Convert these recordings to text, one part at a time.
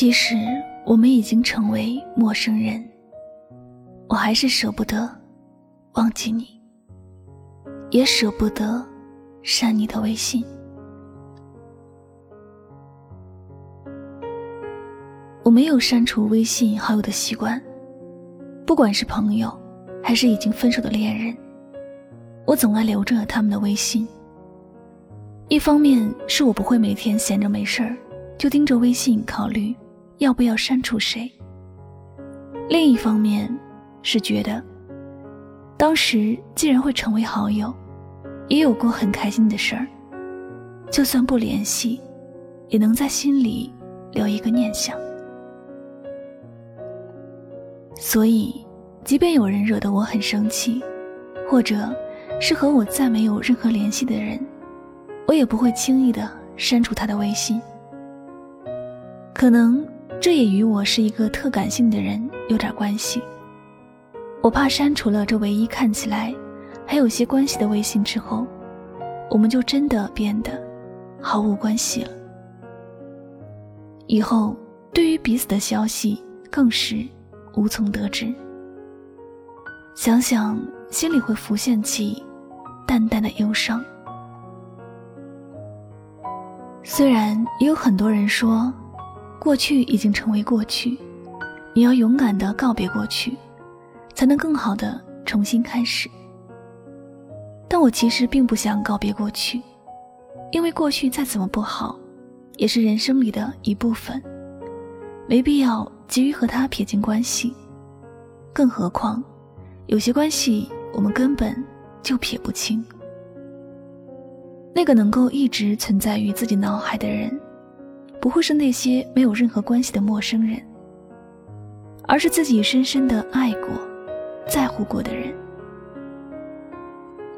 即使我们已经成为陌生人，我还是舍不得忘记你，也舍不得删你的微信。我没有删除微信好友的习惯，不管是朋友，还是已经分手的恋人，我总爱留着他们的微信。一方面是我不会每天闲着没事儿就盯着微信考虑要不要删除谁，另一方面是觉得，当时既然会成为好友，也有过很开心的事儿，就算不联系，也能在心里留一个念想。所以，即便有人惹得我很生气，或者是和我再没有任何联系的人，我也不会轻易的删除他的微信。可能这也与我是一个特感性的人有点关系。我怕删除了这唯一看起来还有些关系的微信之后，我们就真的变得毫无关系了。以后对于彼此的消息更是。无从得知，想想心里会浮现起淡淡的忧伤。虽然也有很多人说，过去已经成为过去，你要勇敢的告别过去，才能更好的重新开始。但我其实并不想告别过去，因为过去再怎么不好，也是人生里的一部分，没必要。急于和他撇清关系，更何况，有些关系我们根本就撇不清。那个能够一直存在于自己脑海的人，不会是那些没有任何关系的陌生人，而是自己深深的爱过、在乎过的人。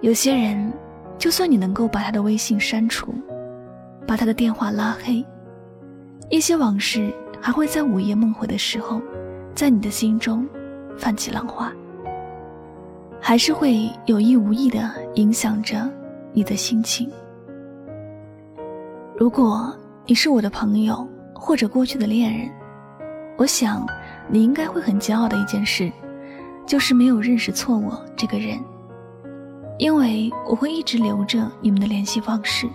有些人，就算你能够把他的微信删除，把他的电话拉黑，一些往事。还会在午夜梦回的时候，在你的心中泛起浪花，还是会有意无意的影响着你的心情。如果你是我的朋友或者过去的恋人，我想你应该会很骄傲的一件事，就是没有认识错我这个人，因为我会一直留着你们的联系方式，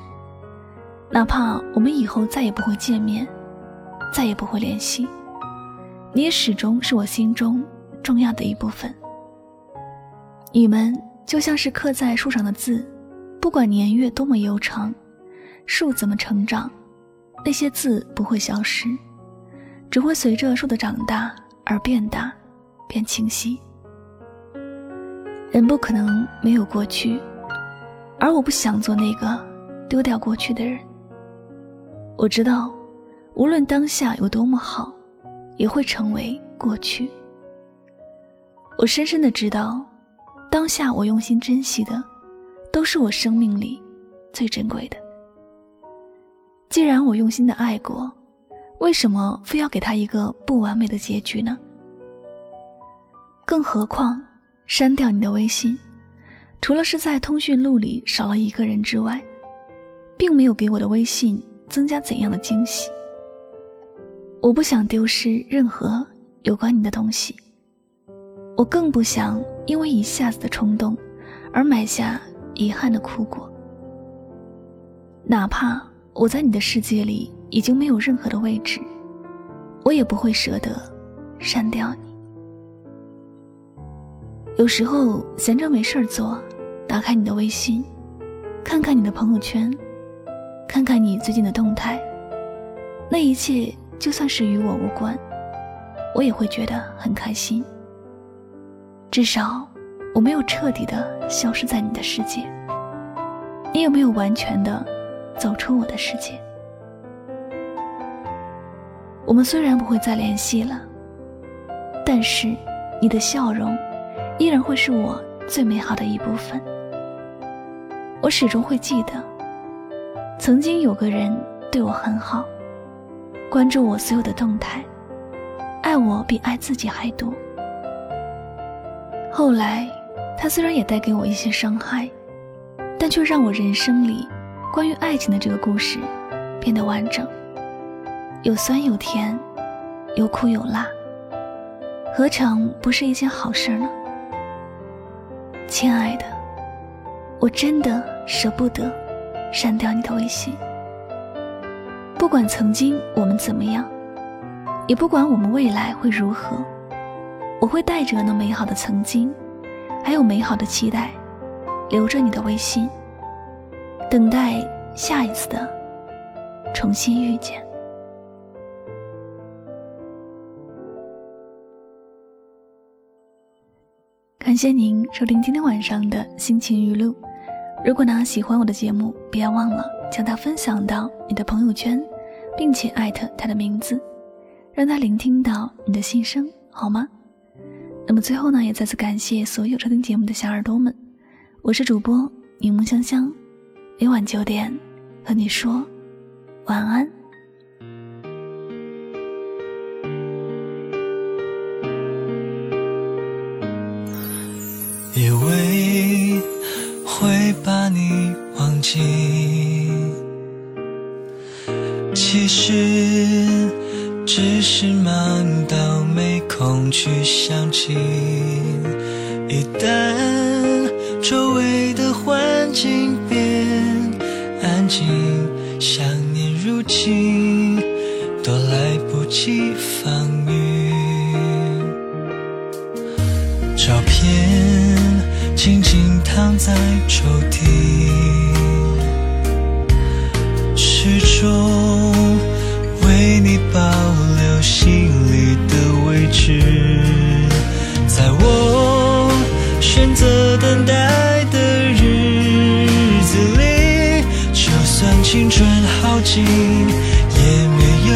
哪怕我们以后再也不会见面。再也不会联系，你也始终是我心中重要的一部分。你们就像是刻在树上的字，不管年月多么悠长，树怎么成长，那些字不会消失，只会随着树的长大而变大，变清晰。人不可能没有过去，而我不想做那个丢掉过去的人。我知道。无论当下有多么好，也会成为过去。我深深的知道，当下我用心珍惜的，都是我生命里最珍贵的。既然我用心的爱过，为什么非要给他一个不完美的结局呢？更何况，删掉你的微信，除了是在通讯录里少了一个人之外，并没有给我的微信增加怎样的惊喜。我不想丢失任何有关你的东西，我更不想因为一下子的冲动而埋下遗憾的苦果。哪怕我在你的世界里已经没有任何的位置，我也不会舍得删掉你。有时候闲着没事儿做，打开你的微信，看看你的朋友圈，看看你最近的动态，那一切。就算是与我无关，我也会觉得很开心。至少，我没有彻底的消失在你的世界，你也没有完全的走出我的世界。我们虽然不会再联系了，但是你的笑容依然会是我最美好的一部分。我始终会记得，曾经有个人对我很好。关注我所有的动态，爱我比爱自己还多。后来，他虽然也带给我一些伤害，但却让我人生里关于爱情的这个故事变得完整，有酸有甜，有苦有辣，何尝不是一件好事呢？亲爱的，我真的舍不得删掉你的微信。不管曾经我们怎么样，也不管我们未来会如何，我会带着那美好的曾经，还有美好的期待，留着你的微信，等待下一次的重新遇见。感谢您收听今天晚上的心情语录。如果呢喜欢我的节目，不要忘了将它分享到你的朋友圈，并且艾特他的名字，让他聆听到你的心声，好吗？那么最后呢，也再次感谢所有收听节目的小耳朵们。我是主播柠檬香香，每晚九点和你说晚安。以为会把你忘记，其实只是忙到没空去想起。一旦周围的环境变静，想念如今都来不及防御。照片。静静躺在抽屉，靠近也没有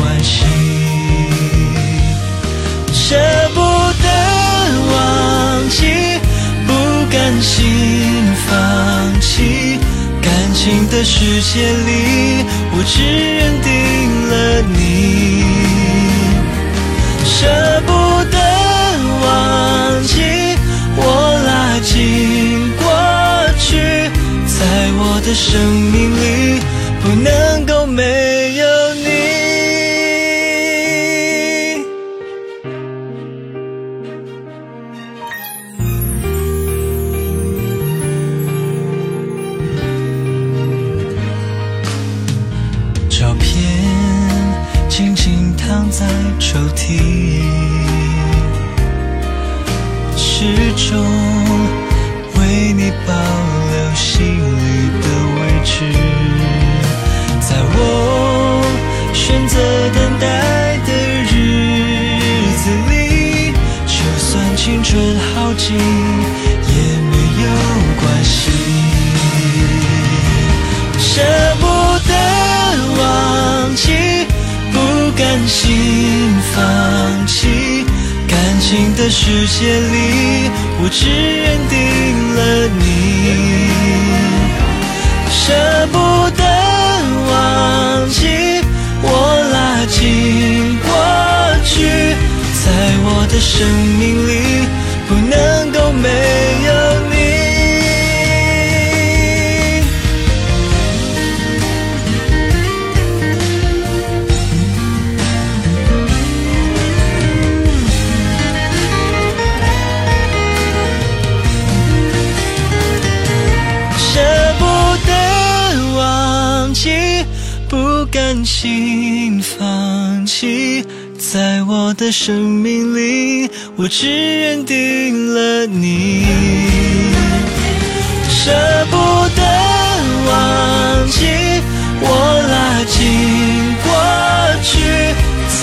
关系。舍不得忘记。不甘心放弃，感情的世界里，我只认定了你。舍不得忘记，我拉紧过去，在我的生舍不得忘记。不甘心放弃，感情的世界里，我只认定了你。舍不得忘记，我拉紧过去，在我的生命里，不能狠心放弃，在我的生命里，我只认定了你。舍不得忘记，我拉紧过去，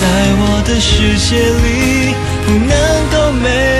在我的世界里，不能够没。